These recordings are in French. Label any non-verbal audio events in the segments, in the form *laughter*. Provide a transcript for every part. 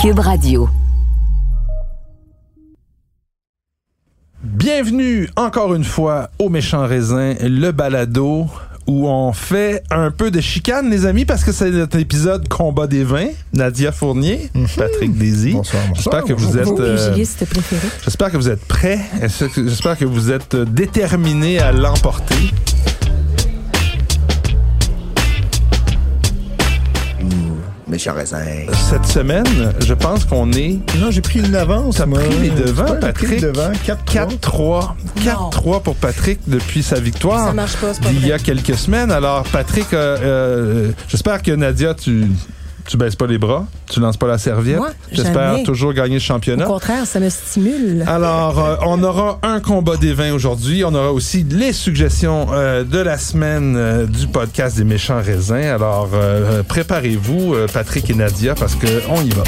Cube Radio. Bienvenue encore une fois au Méchant Raisin, le balado où on fait un peu de chicane, les amis, parce que c'est notre épisode Combat des vins. Nadia Fournier, Patrick Désy. Bonsoir, bonsoir. J'espère que vous êtes. Euh. J'espère que vous êtes prêts. J'espère que vous êtes déterminés à l'emporter? Cette semaine, je pense qu'on est Non, j'ai pris une avance. T'as moi. pris les devants, Patrick? les devants, 4-3. 4-3. 4-3 pour Patrick depuis sa victoire. Ça marche pas, c'est pas d'il y a quelques semaines. Alors, Patrick, euh, euh, j'espère que Nadia, tu, tu baisses pas les bras, tu lances pas la serviette. Moi, J'espère toujours gagner le Au championnat. contraire, ça me stimule. Alors, euh, on aura un combat des vins aujourd'hui. On aura aussi les suggestions euh, de la semaine euh, du podcast des méchants raisins. Alors, préparez-vous, Patrick et Nadia, parce que on y va.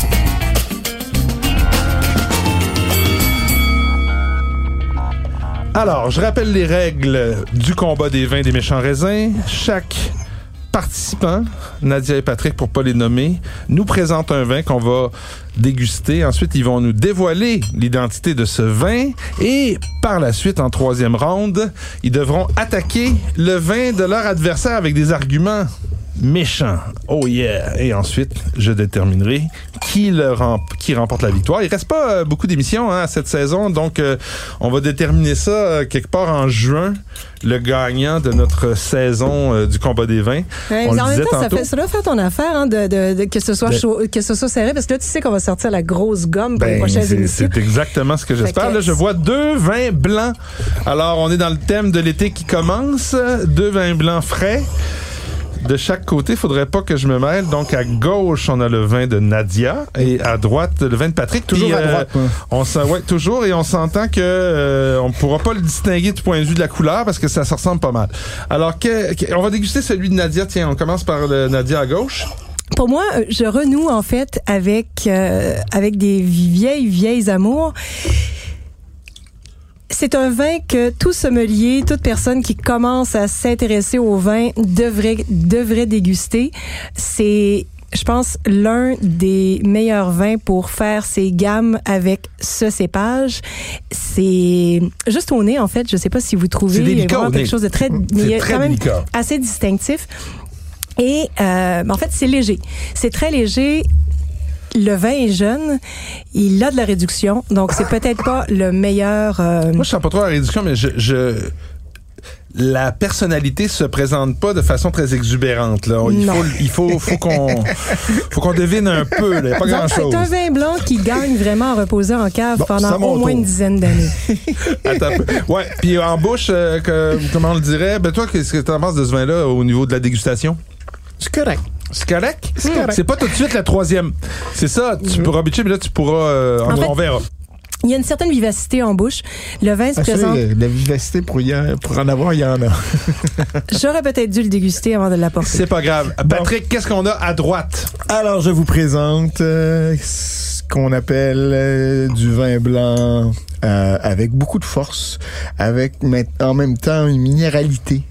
Alors, je rappelle les règles du combat des vins des méchants raisins. Chaque participant, Nadia et Patrick pour pas les nommer, nous présente un vin qu'on va déguster. Ensuite, ils vont nous dévoiler l'identité de ce vin et par la suite, en troisième ronde, ils devront attaquer le vin de leur adversaire avec des arguments méchants. Oh yeah! Et ensuite, je déterminerai qui, le rem- qui remporte la victoire. Il reste pas euh, beaucoup d'émissions hein, cette saison, donc euh, on va déterminer ça euh, quelque part en juin, le gagnant de notre saison du combat des vins. Ouais, on en même temps, ça, fait, ça doit faire ton affaire hein, de, de- de- que, ce soit Ben- chaud, que ce soit serré, parce que là, tu sais qu'on va sortir la grosse gomme pour les Ben, prochaines c'est émissions. c'est exactement ce que j'espère. Là, je vois deux vins blancs. Alors, on est dans le thème de l'été qui commence. Deux vins blancs frais. De chaque côté, faudrait pas que je me mêle. Donc, à gauche, on a le vin de Nadia et à droite, le vin de Patrick. Toujours Puis, à droite, moi. on s'en- ouais, toujours. Et on s'entend que euh, on pourra pas le distinguer du point de vue de la couleur parce que ça se ressemble pas mal. Alors, que- que- on va déguster celui de Nadia. Tiens, on commence par le Nadia à gauche. Pour moi, euh, je renoue en fait avec euh, avec des vieilles vieilles amours. C'est un vin que tout sommelier, toute personne qui commence à s'intéresser au vin devrait devrait déguster. C'est je pense l'un des meilleurs vins pour faire ses gammes avec ce cépage. C'est juste au nez en fait, je sais pas si vous trouvez délicat vraiment quelque chose de très mais très quand même délicat. assez distinctif. Et euh, en fait, c'est léger. C'est très léger. Le vin est jeune, il a de la réduction, donc c'est peut-être pas le meilleur. euh, Moi, je sens pas trop la réduction, mais je, je- la personnalité se présente pas de façon très exubérante. Là. Il Non. faut, il faut, faut qu'on, faut qu'on devine un peu. Là. Il y a Pas donc, grand chose. c'est un vin blanc qui gagne vraiment à reposer en cave Bon, pendant au moins tour. une dizaine d'années. *laughs* Attends un peu. Ouais. Puis en bouche, euh, que- comment on le dirait? Ben toi, qu'est-ce que tu en penses de ce vin-là au niveau de la dégustation? C'est correct. C'est correct? C'est correct. C'est pas tout de suite la troisième. C'est ça. Tu pourras bitcher, mais là tu pourras. euh, En on, fait, on verra. Il y a une certaine vivacité en bouche. Le vin se Ah, présente. la, la vivacité, pour, y en- pour en avoir, il y en a. *laughs* J'aurais peut-être dû le déguster avant de l'apporter. C'est pas grave. Patrick, qu'est-ce qu'on a à droite? Alors, je vous présente euh, ce qu'on appelle euh, du vin blanc euh, avec beaucoup de force, avec en même temps une minéralité.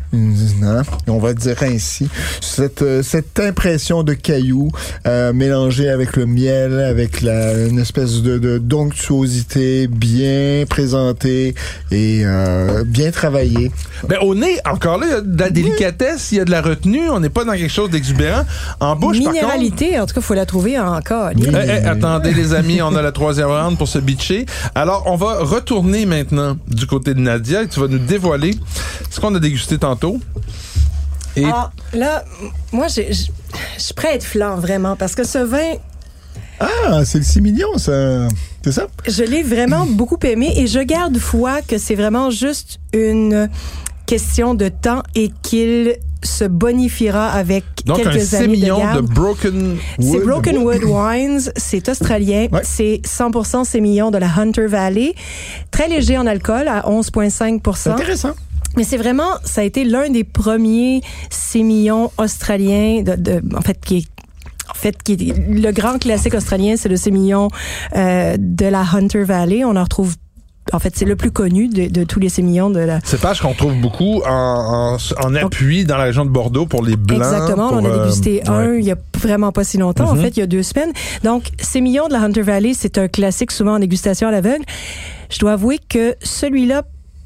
hein, on va dire ainsi. Cette, euh, cette impression de caillou euh, mélangée avec le miel, avec la, une espèce de, de donctuosité bien présentée et euh, bien travaillée. Ben, au nez, encore là, il y a de la délicatesse, il y a de la retenue, on n'est pas dans quelque chose d'exubérant. En bouche, par contre... Minéralité, en tout cas, il faut la trouver encore. Eh, eh, attendez les amis, on a la troisième round pour se bitcher. Alors, on va retourner maintenant du côté de Nadia et tu vas nous dévoiler ce qu'on a dégusté tantôt. Et Alors, là, moi, je suis prête à être flan, vraiment, parce que ce vin, Ah, c'est le 6 millions, ça. C'est ça? je l'ai vraiment *clears throat* beaucoup aimé et je garde foi que c'est vraiment juste une question de temps et qu'il se bonifiera avec donc quelques années de sémillon de. Broken C'est Wood. Broken Wood Wines, c'est australien, Ouais. c'est 100% sémillon de la Hunter Valley, très léger en alcool à 11,5 C'est intéressant. Mais c'est vraiment, ça a été l'un des premiers sémillons australiens, de, de- en fait, qui est en fait, qui est, le grand classique australien, c'est le sémillon euh, de la Hunter Valley. On en retrouve en fait, c'est le plus connu de, de tous les sémillons de la. Cépage qu'on trouve beaucoup en, en, en appui dans la région de Bordeaux pour les blancs. Exactement. pour, on a euh, dégusté un ouais. il y a vraiment pas si longtemps. En Mhm. fait, il y a deux semaines. Donc, sémillon de la Hunter Valley, c'est un classique souvent en dégustation à l'aveugle. Je dois avouer que celui-là,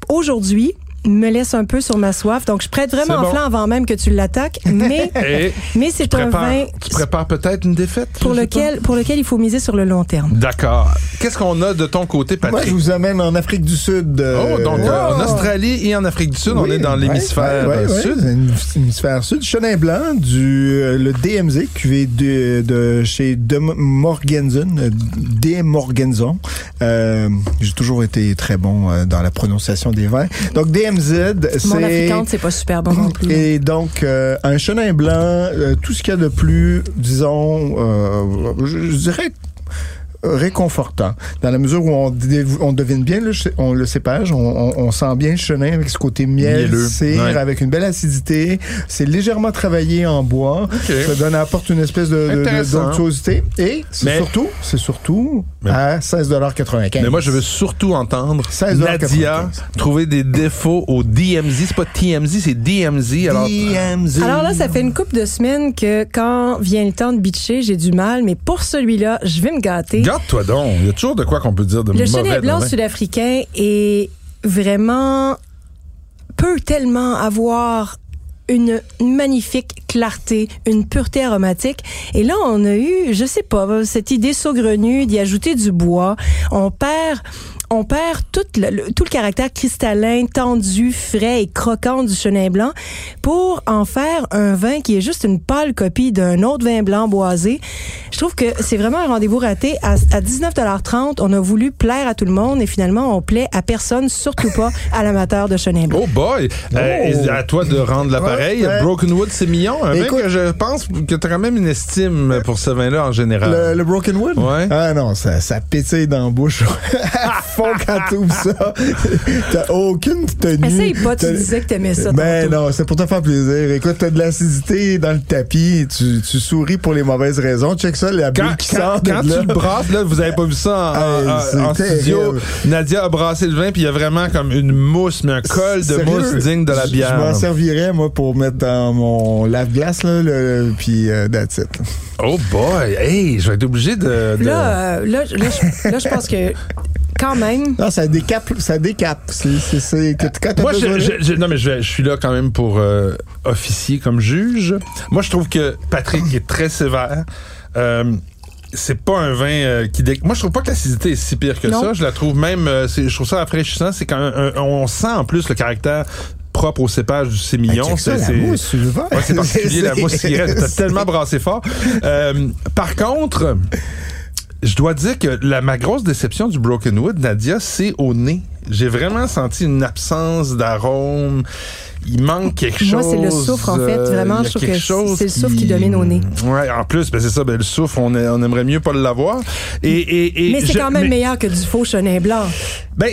aujourd'hui, me laisse un peu sur ma soif. Donc, je prête vraiment en bon. flanc avant même que tu l'attaques. *laughs* Mais, Et mais c'est un prépare- vin tu prépares peut-être une défaite? Pour lequel, pour lequel il faut miser sur le long terme. D'accord. Qu'est-ce qu'on a de ton côté, Moi, Patrick? je vous amène en Afrique du Sud. euh, Oh, donc euh, en wow. Australie et en Afrique du Sud, on est dans l'hémisphère ouais, ouais, euh, ouais, sud. c'est l'hémisphère sud. Chenin blanc du euh, le DMZ, cuvée de, de chez De Morgensen, euh, D Morgenson. Euh, J'ai toujours été très bon euh, dans la prononciation des vins. Donc DMZ, Mon c'est africaine, c'est pas super bon non plus. et donc, euh, un chenin blanc, euh, tout ce qu'il y a de plus, disons, euh, je, je dirais réconfortant dans la mesure où on, devine bien le, on, le cépage, on, on, on sent bien le chenin avec ce côté miel, Mielleux, cire, ouais. avec une belle acidité. C'est légèrement travaillé en bois. Ça donne apporte une espèce de, de- de- Intéressant. d'onctuosité. Et c'est Mais- surtout, c'est surtout Mais- à 16,95 Mais moi, je veux surtout entendre 16,95. Nadia trouver des défauts au DMZ. C'est pas TMZ, c'est DMZ. Alors, DMZ. Alors là, ça fait une couple de semaines que quand vient le temps de bitcher, j'ai du mal, mais pour celui-là, je vais me gâter. Garde-toi donc. Il y a toujours de quoi qu'on peut dire de Le mauvais. chenet de blanc sud-africain est vraiment peut tellement avoir une magnifique clarté, une pureté aromatique. Et là, on a eu, je sais pas, cette idée saugrenue d'y ajouter du bois. On perd, on perd tout le, le- tout le caractère cristallin, tendu, frais et croquant du chenin blanc pour en faire un vin qui est juste une pâle copie d'un autre vin blanc boisé. Je trouve que c'est vraiment un rendez-vous raté. À, à 19,30 on a voulu plaire à tout le monde et finalement, on plaît à personne, surtout pas à l'amateur de chenin blanc. Oh boy! Euh, et à toi de rendre l'appareil. Ouais, ouais. Broken Wood, c'est mignon. Un vin Écoute- que je pense que tu as quand même une estime pour ce vin-là en général. Le, le Broken Wood? Ouais. Ah non, ça, ça pétille dans la bouche *laughs* *laughs* fond quand tu ouvres ça. *laughs* T'as aucune tenue. Essaye pas, tu disais que t'aimais ça. Ben non, c'est pour te faire plaisir. Écoute, t'as de l'acidité dans le tapis, tu, tu souris pour les mauvaises raisons. Check ça, la Quand, bulle qui quand- sort de quand là. tu le brasses, là, vous avez pas vu ça en, Hey, en- c'est en studio. Nadia a brassé le vin, puis il y a vraiment comme une mousse, mais un col de Sérieux, mousse digne de la bière. Je m'en servirais, moi, pour mettre dans mon lave-glace, là, le, puis euh, that's it. Oh boy! Hey, je vais être obligé de. de- Là, euh, là, je- là, je- là, je pense que quand même, Non, ça décape, ça décape. C'est, c'est, c'est, Moi, je, je- je- non, mais je, vais- je suis là quand même pour euh, officier comme juge. Moi, je trouve que Patrick est très sévère. Euh, c'est pas un vin euh, qui dé... moi je trouve pas que l'acidité est si pire que Non. ça je la trouve même euh, c'est- je trouve ça rafraîchissant c'est quand un- un- on sent en plus le caractère propre au cépage du sémillon ça, c'est la c'est- verre. Ouais, c'est particulier, *laughs* la C'est- mousse qui reste. T'as c'est- tellement brassé fort. Euh, par contre, je dois dire que la, ma grosse déception du Broken Wood, Nadia, c'est au nez. J'ai vraiment senti une absence d'arôme. Il manque quelque Moi, chose. c'est le soufre, en fait. euh, Vraiment, je trouve que c'est le soufre qui domine au nez. Ouais, en plus, ben c'est ça, ben le soufre, on, est- on aimerait mieux pas l'avoir. Et, et, et mais c'est je- quand même mais- meilleur que du faux chenin blanc. ben,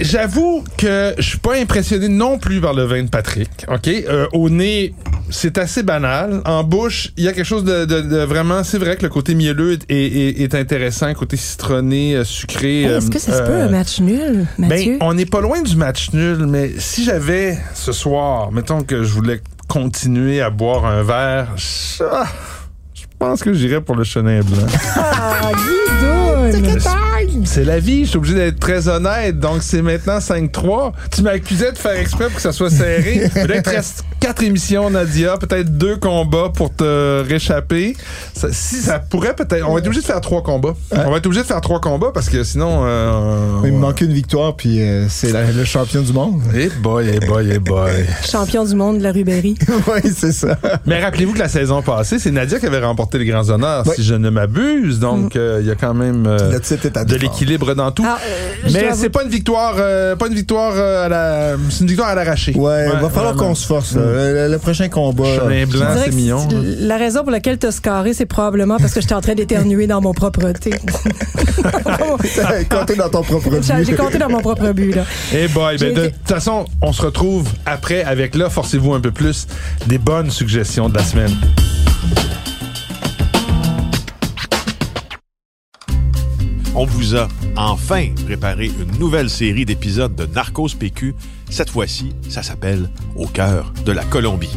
j'avoue que je suis pas impressionné non plus par le vin de Patrick. Ok, Euh, au nez, c'est assez banal. En bouche, il y a quelque chose de, de- de vraiment. C'est vrai que le côté mielleux est, est- est intéressant, côté citronné, euh, sucré. Hey, Est-ce que ça se peut euh, un match nul, ben, Mathieu? on n'est pas loin du match nul, mais si j'avais ce soir, mettons que je voulais continuer à boire un verre, je, ah, je pense que j'irais pour le chenin blanc. C'est la vie, je suis obligé d'être très honnête. Donc, c'est maintenant 5-3. Tu m'accusais de faire exprès pour que ça soit serré. *laughs* Te reste quatre émissions, Nadia. Peut-être deux combats pour te réchapper. Ça- si ça pourrait peut-être... On va être obligé de faire trois combats. On va être obligé de faire trois combats parce que sinon... euh, Il me manque une victoire, puis euh, c'est le champion du monde. Eh boy, eh boy, eh boy. *laughs* Champion du monde de la Rubéry. *laughs* oui, c'est ça. Mais rappelez-vous que la saison passée, c'est Nadia qui avait remporté les grands honneurs, Oui. si je ne m'abuse. Donc, euh, il y a quand même euh, de l'équilibre dans tout. Ah, euh, Mais c'est pas une victoire, euh, pas une victoire euh, à la, c'est une victoire à l'arraché. Ouais, il va falloir qu'on se force. là. Le, le prochain combat. Blanc, c'est mignon. La raison pour laquelle t'as scarré, c'est probablement parce que j'étais en train d'éternuer dans mon propre thé. *laughs* Comptez dans ton propre J'ai but. j'ai compté dans mon propre but, là. Eh boy, ben de toute façon, on se retrouve après avec là, forcez-vous un peu plus, des bonnes suggestions de la semaine. On vous a enfin préparé une nouvelle série d'épisodes de Narcos PQ. Cette fois-ci, ça s'appelle Au cœur de la Colombie.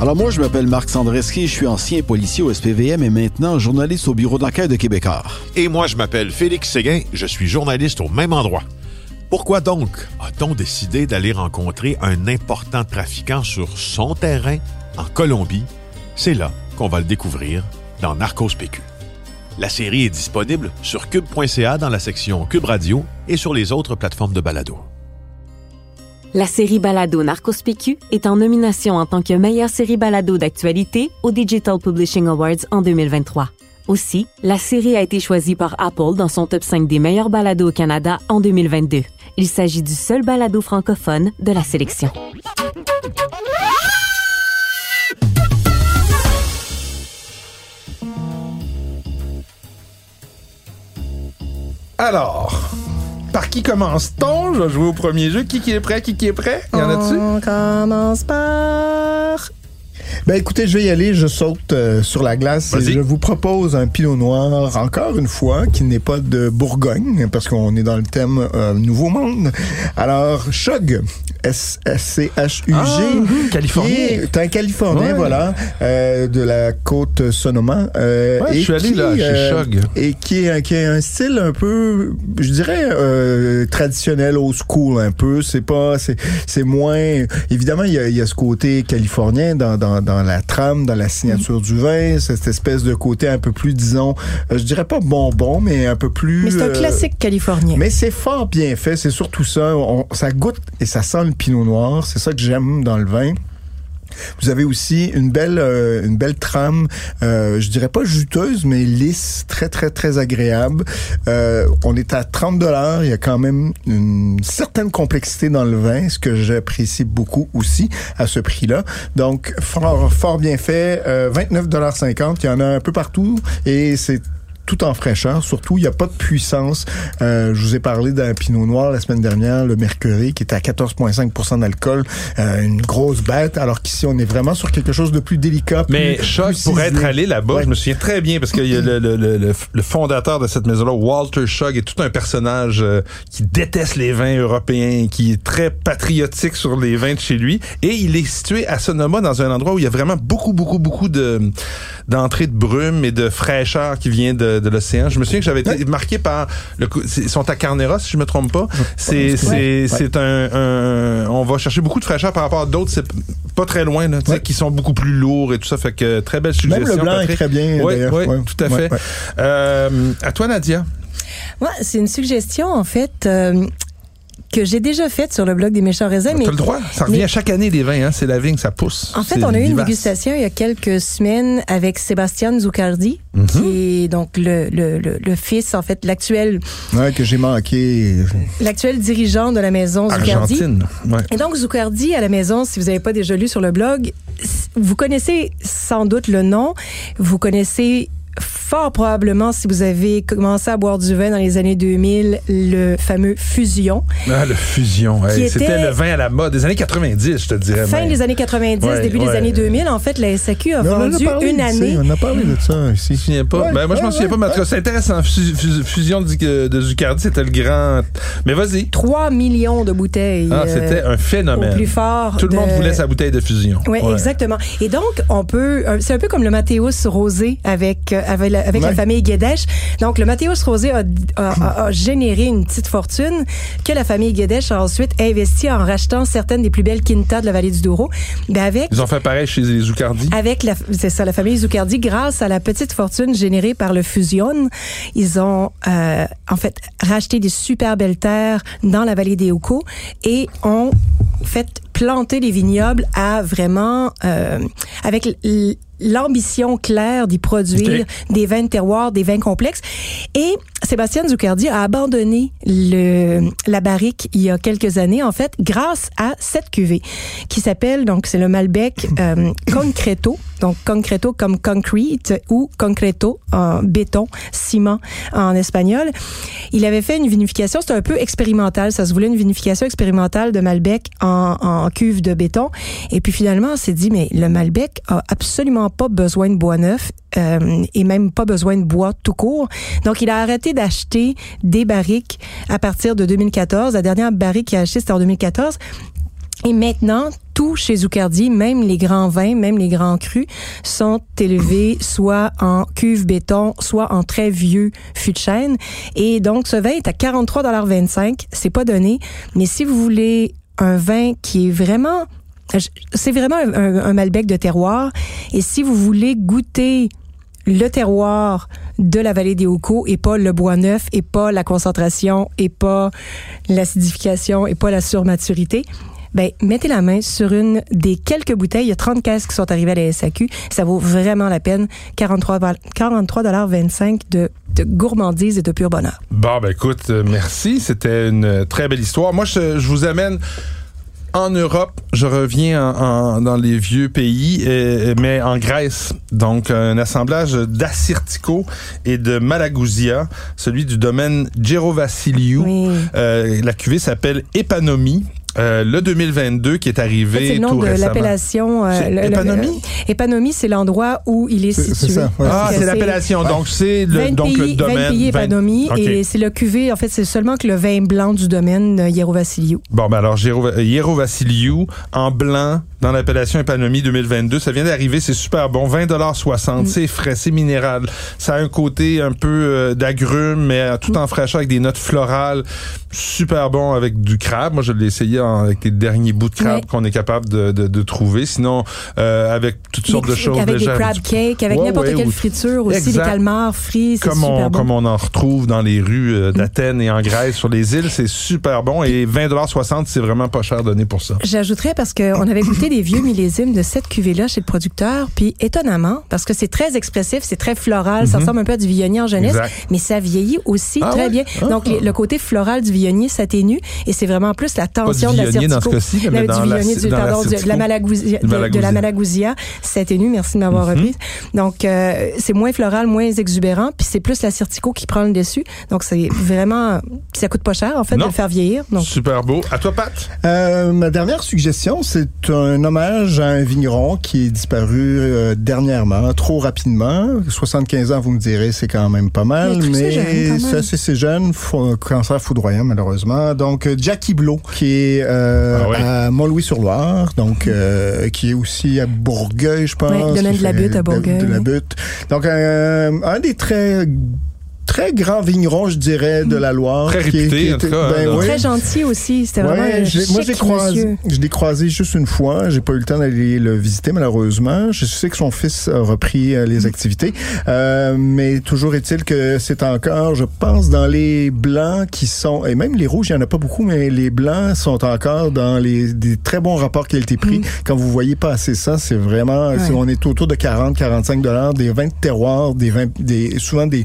Alors moi, je m'appelle Marc Sandreski, je suis ancien policier au SPVM et maintenant journaliste au bureau d'enquête de Québécois. Et moi, je m'appelle Félix Séguin, je suis journaliste au même endroit. Pourquoi donc a-t-on décidé d'aller rencontrer un important trafiquant sur son terrain en Colombie? C'est là qu'on va le découvrir dans Narcos PQ. La série est disponible sur cube.ca dans la section Cube Radio et sur les autres plateformes de balado. La série Balado Narcos PQ est en nomination en tant que meilleure série balado d'actualité au Digital Publishing Awards en 2023. Aussi, la série a été choisie par Apple dans son top 5 des meilleurs balados au Canada en 2022. Il s'agit du seul balado francophone de la sélection. Alors, par qui commence-t-on? Je vais jouer au premier jeu. Qui, qui est prêt? Qui, qui est prêt? Y en a-tu? On commence par... Ben écoutez, je vais y aller, je saute euh, sur la glace et je vous propose un pinot noir, encore une fois, qui n'est pas de Bourgogne, parce qu'on est dans le thème euh, Nouveau Monde. Alors, Chug, S-C-H-U-G. Ah, Californien. C'est un Californien, Ouais. voilà, euh, de la côte Sonoma. euh, Ouais, je suis allé qui, là, chez euh, Chug. Et qui est, qui un style un peu, je dirais, euh, traditionnel, old school un peu. C'est pas, c'est, moins. Évidemment, il y y a ce côté californien dans, dans, dans la trame, dans la signature du vin, cette espèce de côté un peu plus, disons, euh, je dirais pas bonbon, mais un peu plus. Mais c'est un euh, classique californien. mais c'est fort bien fait, c'est surtout ça. On- ça goûte et ça sent le pinot noir. C'est ça que j'aime dans le vin. Vous avez aussi une belle, euh, une belle trame, euh, je dirais pas juteuse, mais lisse, très très très agréable. Euh, on est à 30 dollars. Il y a quand même une certaine complexité dans le vin, ce que j'apprécie beaucoup aussi à ce prix-là. Donc fort fort bien fait. Euh, 29 dollars 50. Il y en a un peu partout et c'est tout en fraîcheur. Surtout, il n'y a pas de puissance. Euh, je vous ai parlé d'un pinot noir la semaine dernière, le Mercury, qui était à 14,5 d'alcool. Euh, une grosse bête, alors qu'ici, on est vraiment sur quelque chose de plus délicat. Mais Choc, pour être allé là-bas, Ouais. je me souviens très bien parce qu'il y a le, le, le, le- le fondateur de cette maison-là, Walter Shug, est tout un personnage euh, qui déteste les vins européens, qui est très patriotique sur les vins de chez lui. Et il est situé à Sonoma, dans un endroit où il y a vraiment beaucoup, beaucoup, beaucoup de d'entrées de brume et de fraîcheur qui vient de, de l'océan. Je me souviens que j'avais été marqué par le ils sont à Carnera si je me trompe pas. C'est c'est Ouais. c'est un, un on va chercher beaucoup de fraîcheur par rapport à d'autres c'est pas très loin là, tu sais, Ouais. qui sont beaucoup plus lourds et tout ça fait que très belle suggestion. Même le blanc est très bien, Oui, d'ailleurs. oui, Ouais. tout à fait. ouais. Euh, à toi Nadia. Ouais, c'est une suggestion, en fait, euh, que j'ai déjà faite sur le blog des méchants raisins. mais T'as le droit, ça revient mais- à chaque année les vins hein, c'est la vigne, ça pousse. En fait, on a eu une vivace. dégustation il y a quelques semaines avec Sébastien Zuccardi, Mhm. qui est donc le, le, le, le fils, en fait, l'actuel Ouais, que j'ai manqué. l'actuel dirigeant de la maison Zuccardi. Argentine. Ouais. Et donc, Zuccardi, à la maison, si vous n'avez pas déjà lu sur le blog, vous connaissez sans doute le nom. Vous connaissez fort probablement, si vous avez commencé à boire du vin dans les années 2000, le fameux Fusion. Ah, le fusion. Hey, était- C'était le vin à la mode des années 90, je te dirais. Fin même. des années 90, Ouais, début ouais. des années 2000, en fait, la SAQ a Mais vendu une ici, année. On a parlé de ça Je me ici. souviens pas? Ouais, ben, moi, je m'en ouais, souviens pas, mais en tout cas, c'est intéressant. Fus- fus- Fusion de, de Zuccardi, c'était le grand. Mais vas-y. 3 millions de bouteilles. Ah, euh, c'était un phénomène. au plus fort Tout le monde de- voulait sa bouteille de fusion. Oui, exactement. Et donc, on peut, euh, c'est un peu comme le Mathéus Rosé avec euh, avec, la, famille Guédèche. Donc, le Mathéus Rosé a, a, a- a généré une petite fortune que la famille Guédèche a ensuite investi en rachetant certaines des plus belles quintas de la vallée du Douro. Ben avec Ils ont fait pareil chez les Zuccardi. avec la, c'est ça, la famille Zuccardi, grâce à la petite fortune générée par le Fusion, ils ont euh, en fait racheté des super belles terres dans la vallée des Oucaux et ont fait planter les vignobles à vraiment euh, avec l'ambition claire d'y produire des vins de terroir, des vins complexes. Et Sébastien Zuccardi a abandonné le, la barrique il y a quelques années, en fait, grâce à cette cuvée qui s'appelle, donc c'est le Malbec *laughs* euh, Concreto. donc concreto comme concrete ou concreto en béton, ciment en espagnol. Il avait fait une vinification, c'était un peu expérimental, ça se voulait une vinification expérimentale de Malbec en, en cuve de béton. Et puis finalement, on s'est dit, mais le Malbec a absolument pas besoin de bois neuf euh, et même pas besoin de bois tout court. Donc, il a arrêté d'acheter des barriques à partir de 2014. La dernière barrique qu'il a achetée, c'était en 2014. Et maintenant, tout chez Zucardi, même les grands vins, même les grands crus, sont élevés soit en cuve béton, soit en très vieux fût de chêne. Et donc, ce vin est à 43,25 C'est pas donné. Mais si vous voulez un vin qui est vraiment c'est vraiment un, Malbec de terroir. Et si vous voulez goûter le terroir de la vallée des Hauts et pas le bois neuf et pas la concentration et pas l'acidification et pas la surmaturité, ben mettez la main sur une des quelques bouteilles. Il y a 30 caisses qui sont arrivées à la SAQ. Ça vaut vraiment la peine. 43 25 de, de gourmandise et de pur bonheur. Bon, ben écoute, euh, merci. C'était une très belle histoire. Moi, je vous amène en Europe, je reviens en, en, dans les vieux pays, et, mais en Grèce. Donc, un assemblage d'Assyrtiko et de Malagousia, celui du domaine Gero Vassiliou. Oui. Euh, la cuvée s'appelle Epanomi. Euh, le 2022 qui est arrivé c'est le nom tout de l'appellation. euh, Épanomie? le- Épanomie, c'est l'endroit où il est situé. ça, ouais. Ah, c'est l'appellation. Donc, c'est le, 20 donc pays, le domaine. 20 pays 20 épanomie OK. et c'est le cuvée. En fait, c'est seulement que le vin blanc du domaine euh, Yero Vassiliou. Bon, ben alors, Jero Vassiliou, en blanc, dans l'appellation Épanomie 2022. Ça vient d'arriver, c'est super bon. 20,60 C'est frais, c'est minéral. Ça a un côté un peu euh, d'agrumes, mais euh, tout en fraîcheur avec des notes florales. Super bon avec du crabe. Moi, je l'ai essayé en- avec les derniers bouts de crabe qu'on est capable de, de, de trouver. Sinon, euh, avec toutes sortes de Des- choses. Avec des déjà, crab cakes, avec Ouais, n'importe ouais, quelle ou- friture aussi, Exact. des calmars frits, c'est comme on, super bon. comme on en retrouve dans les rues euh, d'Athènes et en Grèce sur les îles, c'est super bon et 20,60 c'est vraiment pas cher donné pour ça. J'ajouterais parce qu'on avait goûté des vieux millésimes de cette cuvée-là chez le producteur, puis étonnamment, parce que c'est très expressif, c'est très floral, ça ressemble un peu à du viognier en jeunesse, Mhm. Exact. mais ça vieillit aussi Ah très ouais? bien. Ah. Donc les- le côté floral du viognier s'atténue et c'est vraiment plus la tension de la viognier dans ce cas-ci, mais du viognier, du, pardon, de la malagousia, de, la s'atténue. Merci de m'avoir Mhm. reprise. Donc euh, c'est moins floral, moins exubérant, puis c'est plus la Certico qui prend le dessus. Donc c'est vraiment, ça coûte pas cher en fait Non. de le faire vieillir. Donc Super beau. À toi, Pat? Euh, ma dernière suggestion, c'est un hommage à un vigneron qui est disparu euh, dernièrement, trop rapidement. 75 ans, vous me direz, c'est quand même pas mal, Mais même. c'est assez c'est jeune, fou- cancer foudroyant malheureusement. Donc euh, Jackie Blow, qui est euh, Ah ouais. à Mont-Louis-sur-Loire, donc euh, qui est aussi à Bourgueil, je pense. Ouais, domaine de la Butte à Bourgueil, De, la oui. Butte. Donc euh, un des très très grands vignerons, je dirais, de la Loire. Très qui est- réputé, qui en tout cas, ben hein, oui. très gentil aussi. C'était vraiment Ouais, un l'ai- moi, je l'ai chic croisé, monsieur. je l'ai croisé juste une fois. J'ai pas eu le temps d'aller le visiter, malheureusement. Je sais que son fils a repris euh, Mm. les activités. Euh, mais toujours est-il que c'est encore, je pense, dans les blancs qui sont, et même les rouges, il y en a pas beaucoup, mais les blancs sont encore dans les, des très bons rapports qualité-prix. Quand vous voyez passer ça, c'est vraiment, on est autour de 40, 45 dollars, des vins de terroir, des vins, des, souvent des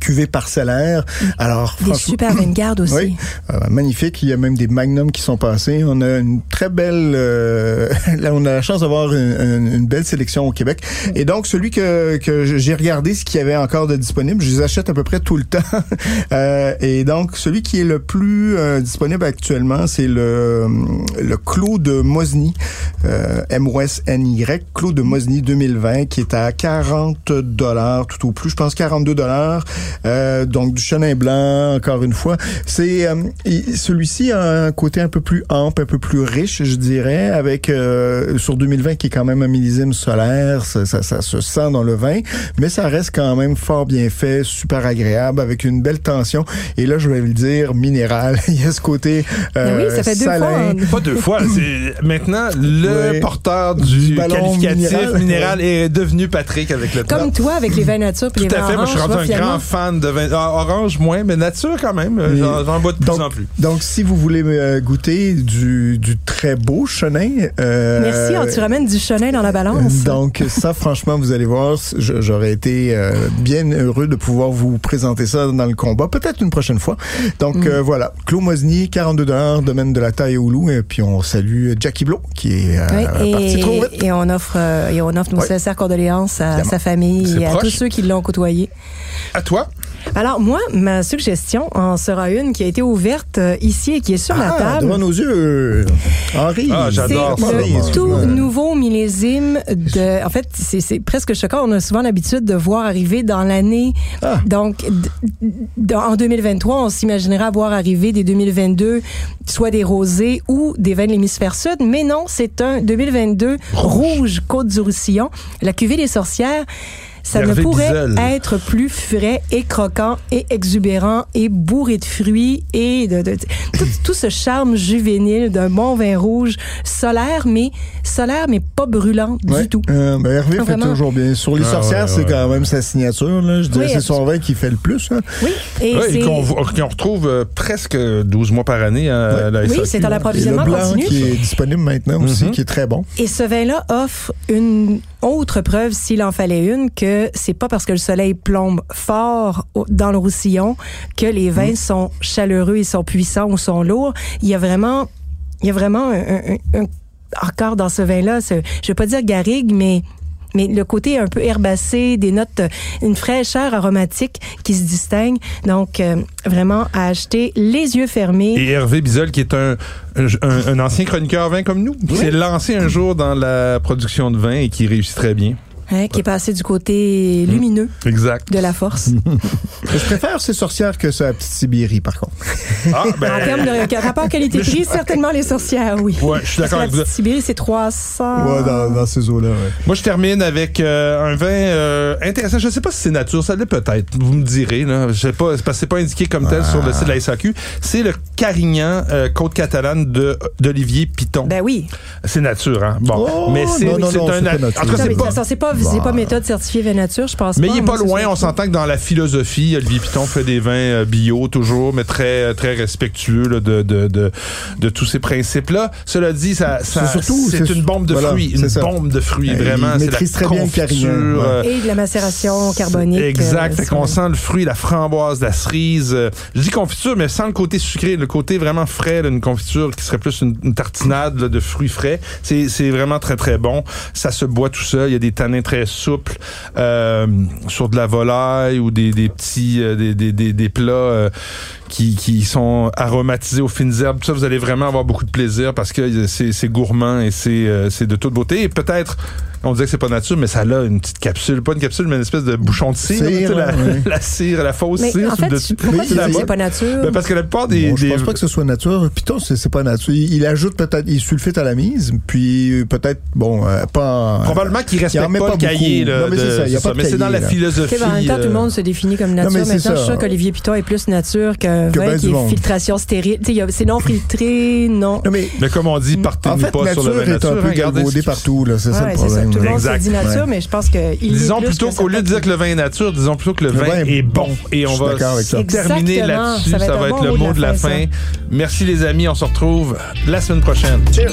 cuvées parcellaires. Alors, Des franchement, super Vanguard *laughs* aussi. oui, euh, magnifique. Il y a même des magnums qui sont passés. On a une très belle. euh, *laughs* là, on a la chance d'avoir une, belle sélection au Québec. Et donc, celui que, que j'ai regardé, ce qu'il y avait encore de disponible, je les achète à peu près tout le *laughs* temps. Euh, et donc, celui qui est le plus euh, disponible actuellement, c'est le le Clos de Mosny, euh, M-O-S-N-Y, Clos de Mosny 2020, qui est à 40 dollars tout au plus. Je pense 42 dollars. Euh, donc du chenin blanc, encore une fois. C'est euh, celui-ci a un côté un peu plus ample, un peu plus riche, je dirais, avec euh, sur 2020 qui est quand même un millésime solaire, ça, ça, ça se sent dans le vin, mais ça reste quand même fort bien fait, super agréable, avec une belle tension. Et là, je vais le dire, minéral. *laughs* Il y a ce côté euh, Ben oui, ça fait deux salin. fois. hein. Pas deux fois. C'est maintenant le *laughs* porteur Du qualificatif minéral. minéral, est devenu Patrick avec le temps. Comme toi avec les vins nature puis Tout les à fait. Moi, je suis rendu un grand fan de vin. ah, orange moins, mais nature quand même. euh. J'en bois de plus Donc, en plus. donc, si vous voulez euh, goûter du, du très beau chenin... euh, Merci, hein, tu ramènes du chenin dans la balance. Donc ça, franchement, vous allez voir, j'aurais été euh, bien heureux de pouvoir vous présenter ça dans le combat, peut-être une prochaine fois. Donc Mm. euh, voilà, Clos Mosny, 42 domaine de la taille au loup, et puis on salue Jackie Blo, qui est euh, Oui, parti trop vite. et, et on offre euh, et on offre nos Oui. sincères condoléances à Évidemment. sa famille et à proche. tous ceux qui l'ont côtoyé. À toi. Alors moi, ma suggestion en sera une qui a été ouverte euh, ici et qui est sur la Ah, table. devant nos yeux, Henri. Ah, C'est j'adore ça, le moi. tout nouveau millésime de. En fait, c'est c'est presque choquant. On a souvent l'habitude de voir arriver dans l'année. Ah. Donc, en 2023, on s'imaginerait voir arriver des 2022, soit des rosés ou des vins de l'hémisphère sud. Mais non, c'est un 2022 rouge, Côte du Roussillon. La cuvée des sorcières. Ça Hervé ne pourrait Bizel. être plus frais et croquant et exubérant et bourré de fruits et de, de- de- tout, tout ce charme juvénile d'un bon vin rouge solaire mais solaire mais pas brûlant Ouais. du tout. Euh, ben, Hervé fait toujours bien. Sur les Ah, sorcières, ouais, c'est ouais. quand même sa signature. Là. Je dirais Oui, c'est son vin qui fait le plus. hein. Oui, et c'est qu'on retrouve euh, presque 12 mois par année à la Oui, c'est en Et le approvisionnement blanc continu. qui est disponible maintenant aussi, Mhm. qui est très bon. Et ce vin-là offre une autre preuve, s'il en fallait une, que c'est pas parce que le soleil plombe fort dans le Roussillon que les vins Mm. sont chaleureux et sont puissants ou sont lourds. Il y a vraiment, il y a vraiment un, un- un- encore dans ce vin-là, je vais pas dire garrigue, mais mais le côté un peu herbacé, des notes, euh, une fraîcheur aromatique qui se distingue. Donc, euh, vraiment, à acheter les yeux fermés. Et Hervé Bizol, qui est un, un, un- un ancien chroniqueur vin comme nous, qui s'est lancé un jour dans la production de vin et qui réussit très bien. Hein, qui est passé du côté lumineux Exact. de la force. *laughs* Je préfère ces sorcières que ça à Petite Sibérie, par contre. Ah, ben, En termes de rapport qualité-prix, certainement les sorcières, oui. Ouais, je suis Parce d'accord la avec vous. petite Sibérie, c'est 300. Ouais, dans, dans ces eaux-là, ouais. Moi, je termine avec euh, un vin euh, intéressant. Je sais pas si c'est nature, ça l'est peut-être. Vous me direz. Là. Je sais pas, parce que c'est pas indiqué comme tel sur le site de la SAQ. C'est le Carignan euh, Côte catalane de d'Olivier Piton. Ben oui. c'est nature, hein. Bon, Oh, mais c'est non, non, c'est non, un en tout cas, c'est pas. Pas, c'est pas méthode certifiée vin nature, je pense Mais pas. il est pas loin. On s'entend que dans la philosophie, Olivier Piton fait des vins euh, bio toujours, mais très très respectueux là, de, de, de de tous ces principes-là. Cela dit, ça, ça C'est une bombe de voilà, fruits, une ça. bombe de fruits Euh, vraiment. C'est la très confiture, euh, Et de la macération carbonique. Exact. euh, qu'on sent le fruit, la framboise, la cerise. euh, je dis confiture, mais sans le côté sucré, le côté vraiment frais d'une confiture qui serait plus une, une tartinade là, de fruits frais. C'est, c'est vraiment très très bon. Ça se boit tout seul. Il y a des tanins très souples euh, sur de la volaille ou des, des petits euh, des, des, des, des plats euh, qui, qui sont aromatisés aux fines herbes. Tout ça, vous allez vraiment avoir beaucoup de plaisir parce que c'est, gourmand et c'est, euh, c'est de toute beauté. Et peut-être, on disait que c'est pas nature, mais ça a une petite capsule, pas une capsule, mais une espèce de bouchon de cire. *laughs* La, cire, la fausse Mais cire. en fait, pourquoi tu que c'est pas nature? Ben, parce que la plupart des. Bon, je des- pense pas que ce soit nature. Piton, c'est pas nature. Il, il ajoute peut-être, il sulfite à la mise, puis peut-être, bon, euh, pas en- Probablement qu'ils Il en respectent met pas, pas le cahier. beaucoup. Là, Non, mais c'est ça, il y a pas de mais c'est dans la philosophie. En même temps, tout le euh, monde se définit comme nature. mais c'est Maintenant, je suis sûr qu'Olivier Piton est plus nature qu'un Que vin ben qui est monde. filtration stérile. C'est non filtré, non. Non, mais Mais comme on dit, partez en fait, pas sur le nature vin est nature. un peu hein, galvaudé partout, là. C'est ça le c'est ça. problème. Tout le monde se Exact. dit nature, Ouais. mais je pense que il Disons est plus plutôt qu'au lieu de dire que le vin est nature, disons plutôt que le Le vin vin est est bon. Et on va terminer là-dessus. Ça va être un le mot de la fin. Merci les amis. On se retrouve la semaine prochaine. Cheers!